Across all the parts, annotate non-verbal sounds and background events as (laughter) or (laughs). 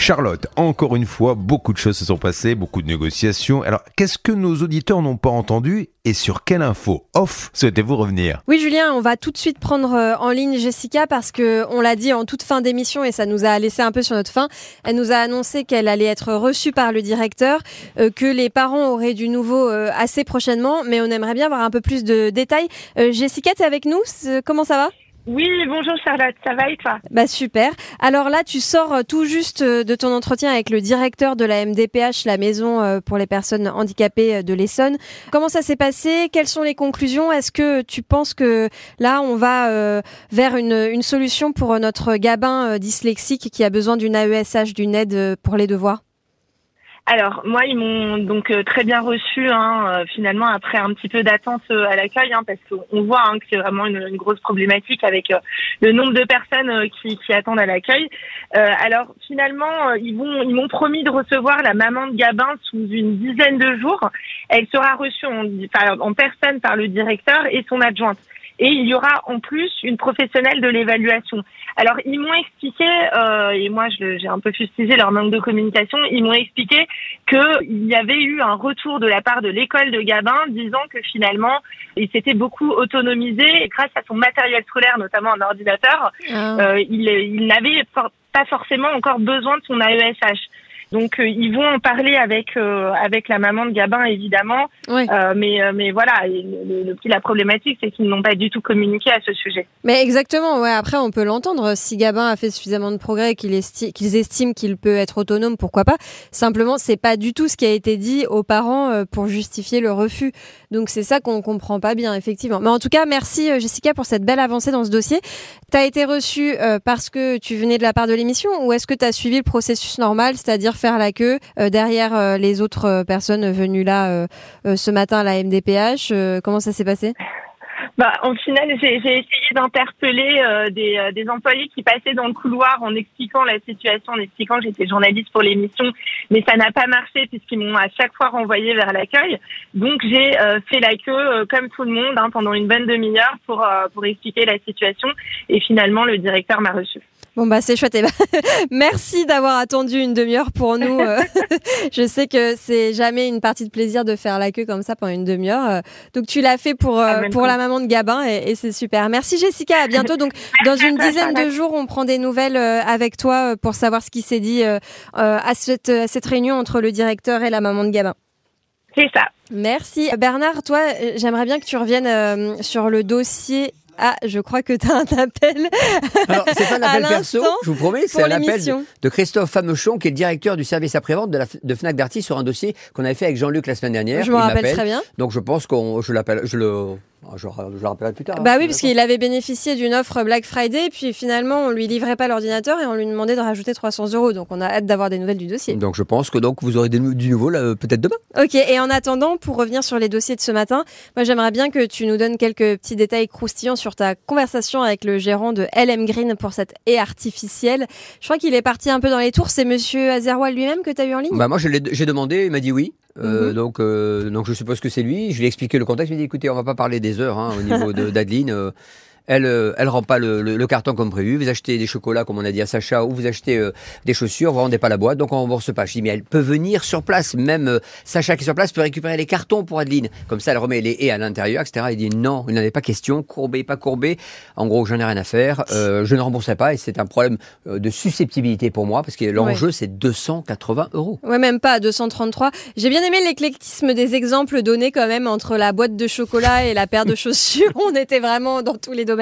Charlotte, encore une fois, beaucoup de choses se sont passées, beaucoup de négociations. Alors, qu'est-ce que nos auditeurs n'ont pas entendu et sur quelle info off souhaitez-vous revenir? Oui, Julien, on va tout de suite prendre euh, en ligne Jessica parce que on l'a dit en toute fin d'émission et ça nous a laissé un peu sur notre fin. Elle nous a annoncé qu'elle allait être reçue par le directeur, euh, que les parents auraient du nouveau euh, assez prochainement, mais on aimerait bien avoir un peu plus de détails. Jessica, tu es avec nous? Comment ça va? Oui, bonjour Charlotte, ça va et toi Bah super. Alors là, tu sors euh, tout juste euh, de ton entretien avec le directeur de la MDPH, la maison euh, pour les personnes handicapées de l'Essonne. Comment ça s'est passé? Quelles sont les conclusions? Est-ce que tu penses que là, on va vers une, une, solution pour notre gabin dyslexique qui a besoin d'une AESH, d'une aide pour les devoirs? Alors moi ils m'ont donc euh, très bien reçu hein, euh, finalement après un petit peu d'attente euh, à l'accueil hein, parce qu'on voit hein, que c'est vraiment une, grosse problématique avec le nombre de personnes qui, attendent à l'accueil. alors finalement ils vont ils m'ont promis de recevoir la maman de Gabin sous une dizaine de jours. Elle sera reçue en, en personne par le directeur et son adjointe et il y aura en plus une professionnelle de l'évaluation. Alors ils m'ont expliqué, euh, et moi j'ai un peu fustigé leur manque de communication, ils m'ont expliqué qu'il y avait eu un retour de la part de l'école de Gabin disant que finalement il s'était beaucoup autonomisé et grâce à son matériel scolaire, notamment un ordinateur, ah. euh, il, il n'avait pas forcément encore besoin de son AESH. Donc euh, ils vont en parler avec euh, avec la maman de Gabin évidemment, euh, mais mais voilà, le, la problématique c'est qu'ils n'ont pas du tout communiqué à ce sujet. Mais exactement, ouais. Après on peut l'entendre. Si Gabin a fait suffisamment de progrès, qu'ils estiment qu'il peut être autonome, pourquoi pas. Simplement, c'est pas du tout ce qui a été dit aux parents pour justifier le refus. Donc c'est ça qu'on comprend pas bien effectivement. Mais en tout cas, merci Jessica pour cette belle avancée dans ce dossier. T'as été reçue parce que tu venais de la part de l'émission ou est-ce que tu as suivi le processus normal, c'est-à-dire faire la queue euh, derrière euh, les autres euh, personnes venues là ce matin à la MDPH. comment ça s'est passé? Bah, en final, j'ai essayé d'interpeller des, employés qui passaient dans le couloir en expliquant la situation, en expliquant que j'étais journaliste pour l'émission, mais ça n'a pas marché puisqu'ils m'ont à chaque fois renvoyé vers l'accueil. Donc j'ai fait la queue comme tout le monde hein, pendant une bonne demi-heure pour pour expliquer la situation et finalement le directeur m'a reçu. Bon bah c'est chouette. Eh ben, (laughs) merci d'avoir attendu une demi-heure pour nous. Euh. (laughs) je sais que c'est jamais une partie de plaisir de faire la queue comme ça pendant une demi-heure. Euh. Donc tu l'as fait pour euh, ah, pour la maman de Gabin et, c'est super. Merci Jessica. À bientôt. Donc dans une (laughs) dizaine de jours, on prend des nouvelles avec toi pour savoir ce qui s'est dit à cette à cette réunion entre le directeur et la maman de Gabin. C'est ça. Merci. Bernard, toi, j'aimerais bien que tu reviennes sur le dossier ah, je crois que tu as un appel. Alors, c'est pas un (laughs) appel perso, je vous promets, c'est un appel de, Christophe Famechon, qui est le directeur du service après-vente de, de Fnac Darty sur un dossier qu'on avait fait avec Jean-Luc la semaine dernière. Je me rappelle très bien. Donc, je pense qu'on, je l'appelle, je le, ah, je, le rappellerai plus tard. Bah oui, parce qu'il avait bénéficié d'une offre Black Friday, puis finalement, on lui livrait pas l'ordinateur et on lui demandait de rajouter 300 euros. Donc, on a hâte d'avoir des nouvelles du dossier. Donc, je pense que donc vous aurez du nouveau peut-être demain. Ok. Et en attendant, pour revenir sur les dossiers de ce matin, moi, j'aimerais bien que tu nous donnes quelques petits détails croustillants sur ta conversation avec le gérant de LM Green pour cette haie artificielle. Je crois qu'il est parti un peu dans les tours. C'est Monsieur Azerwal lui-même que tu as eu en ligne? Bah moi, j'ai demandé, il m'a dit oui. Euh, mhm. donc, euh, donc je suppose que c'est lui. Je lui ai expliqué le contexte. Il m'a dit écoutez, on va pas parler des heures hein, au niveau d'Adeline. Euh, elle, euh, elle rend pas le, le, carton comme prévu. Vous achetez des chocolats, comme on a dit à Sacha, ou vous achetez euh, des chaussures, vous rendez pas la boîte, donc on rembourse pas. Je dis, mais elle peut venir sur place. Même euh, Sacha qui est sur place peut récupérer les cartons pour Adeline. Comme ça, elle remet les haies à l'intérieur, etc. Il dit, non, il n'en est pas question. Courbé, pas courbé. En gros, j'en ai rien à faire. je ne rembourserai pas. Et c'est un problème de susceptibilité pour moi, parce que l'enjeu, c'est 280 euros. Ouais, même pas 233. J'ai bien aimé l'éclectisme des exemples donnés quand même entre la boîte de chocolat et la paire de (laughs) chaussures. on était vraiment dans tous les domaines.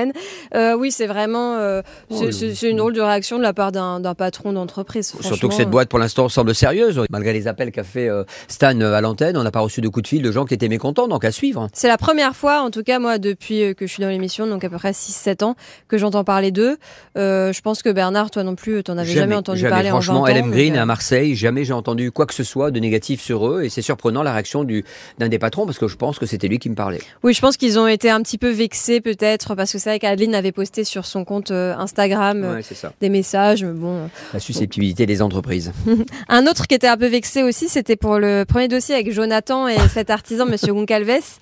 Euh, oui, c'est vraiment euh, oh, c'est une drôle de réaction de la part d'un patron d'entreprise. Surtout que cette boîte, pour l'instant, semble sérieuse. Malgré les appels qu'a fait euh, Stan à l'antenne, on n'a pas reçu de coup de fil de gens qui étaient mécontents, donc à suivre. C'est la première fois, en tout cas moi, depuis que je suis dans l'émission, donc à peu près 6-7 ans, que j'entends parler d'eux. je pense que Bernard, toi non plus, tu n'en avais jamais, entendu parler franchement, en 20 LM Green à Marseille, jamais j'ai entendu quoi que ce soit de négatif sur eux, et c'est surprenant la réaction d'un des patrons parce que je pense que c'était lui qui me parlait. Oui, je pense qu'ils ont été un petit peu vexés peut-être parce que c'est vrai qu'Adeline avait posté sur son compte euh, Instagram euh, des messages. Bon, la susceptibilité des entreprises. (laughs) un autre qui était un peu vexé aussi, c'était pour le premier dossier avec Jonathan et cet artisan, (laughs) Monsieur Goncalves.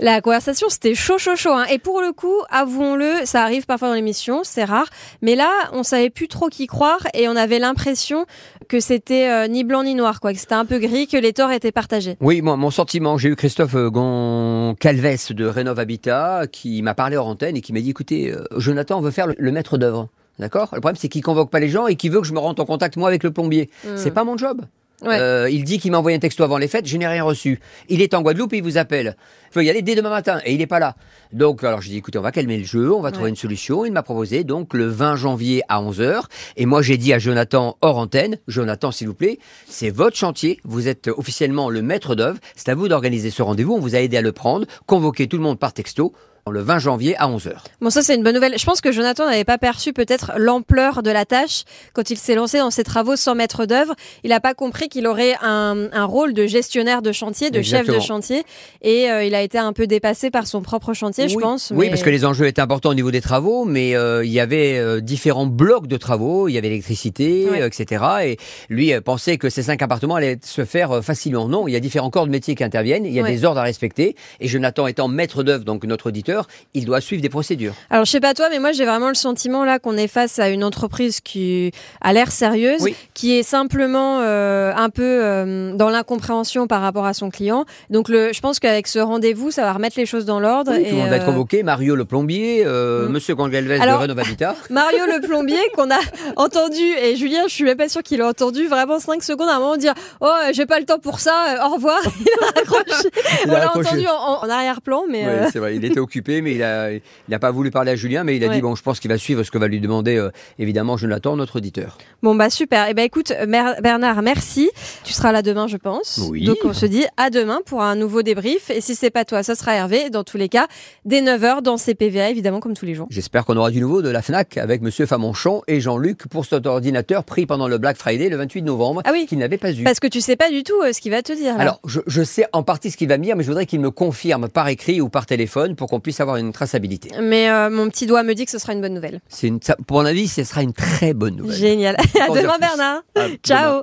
La conversation, c'était chaud, chaud, chaud. Hein. Et pour le coup, avouons-le, ça arrive parfois dans l'émission, c'est rare. Mais là, on savait plus trop qui croire et on avait l'impression que c'était euh, ni blanc ni noir, quoi. Que c'était un peu gris, que les torts étaient partagés. Oui, moi, mon sentiment, j'ai eu Christophe euh, Goncalves de Rénov Habitat qui m'a parlé hors antenne et qui m'a dit, écoutez, euh, Jonathan, on veut faire le, le maître d'œuvre. D'accord? Le problème, c'est qu'il convoque pas les gens et qu'il veut que je me rende en contact, moi, avec le plombier. Hmm. C'est pas mon job. Ouais. Euh, il dit qu'il m'a envoyé un texto avant les fêtes, je n'ai rien reçu. Il est en Guadeloupe et il vous appelle. Il faut y aller dès demain matin et il n'est pas là. Donc, alors j'ai dit, écoutez, on va calmer le jeu, on va trouver une solution. Il m'a proposé donc le 20 janvier à 11h. Et moi, j'ai dit à Jonathan hors antenne, Jonathan, s'il vous plaît, c'est votre chantier. Vous êtes officiellement le maître d'œuvre. C'est à vous d'organiser ce rendez-vous. On vous a aidé à le prendre. Convoquez tout le monde par texto le 20 janvier à 11h. Bon, ça, c'est une bonne nouvelle. Je pense que Jonathan n'avait pas perçu peut-être l'ampleur de la tâche quand il s'est lancé dans ses travaux sans maître d'œuvre. Il n'a pas compris qu'il aurait un, un rôle de gestionnaire de chantier, de chef de chantier. Et euh, il a été un peu dépassé par son propre chantier, je pense. Oui, mais- parce que les enjeux étaient importants au niveau des travaux, mais euh, il y avait euh, différents blocs de travaux, il y avait l'électricité, Ouais. etc. Et lui pensait que ces cinq appartements allaient se faire facilement. Non, il y a différents corps de métier qui interviennent, il y a Ouais. des ordres à respecter. Et Jonathan étant maître d'œuvre, donc notre auditeur, il doit suivre des procédures. Alors, je sais pas toi, mais moi, j'ai vraiment le sentiment là qu'on est face à une entreprise qui a l'air sérieuse, Oui. qui est simplement euh, un peu euh, dans l'incompréhension par rapport à son client. Donc, le, je pense qu'avec ce rendez-vous, ça va remettre les choses dans l'ordre. Oui, et, tout le monde va être euh, convoqué. Mario le plombier, euh, Mm. Monsieur Gangalves Alors- de Rénov Habitat. Mario le plombier qu'on a (laughs) entendu et Julien je suis même pas sûre qu'il a entendu vraiment 5 secondes à un moment dire oh j'ai pas le temps pour ça au revoir il a raccroché (laughs) Il on a l'a raccroché. entendu en, en arrière-plan mais Oui, euh, c'est vrai, il était occupé, mais il n'a pas voulu parler à Julien, mais il a Ouais. dit bon, je pense qu'il va suivre ce que va lui demander euh, évidemment Jonathan, notre auditeur. bon bah super et ben écoute Mer- Bernard merci tu seras là demain je pense Oui. donc on se dit à demain pour un nouveau débrief et si c'est pas toi ça sera Hervé dans tous les cas dès 9h dans CPVA évidemment comme tous les jours J'espère qu'on aura du nouveau de la FNAC avec Monsieur Famonchon et Jean-Luc pour cet ordinateur pris pendant le Black Friday le 28 novembre Ah oui. qu'il n'avait pas eu. parce que tu sais pas du tout euh, ce qu'il va te dire là. Alors, je, je sais en partie ce qu'il va me dire, mais je voudrais qu'il me confirme par écrit ou par téléphone pour qu'on puisse avoir une traçabilité. mais euh, mon petit doigt me dit que ce sera une bonne nouvelle C'est une, ça- pour mon avis, ce sera une très bonne nouvelle. génial (laughs) à demain. Bernard À demain. ciao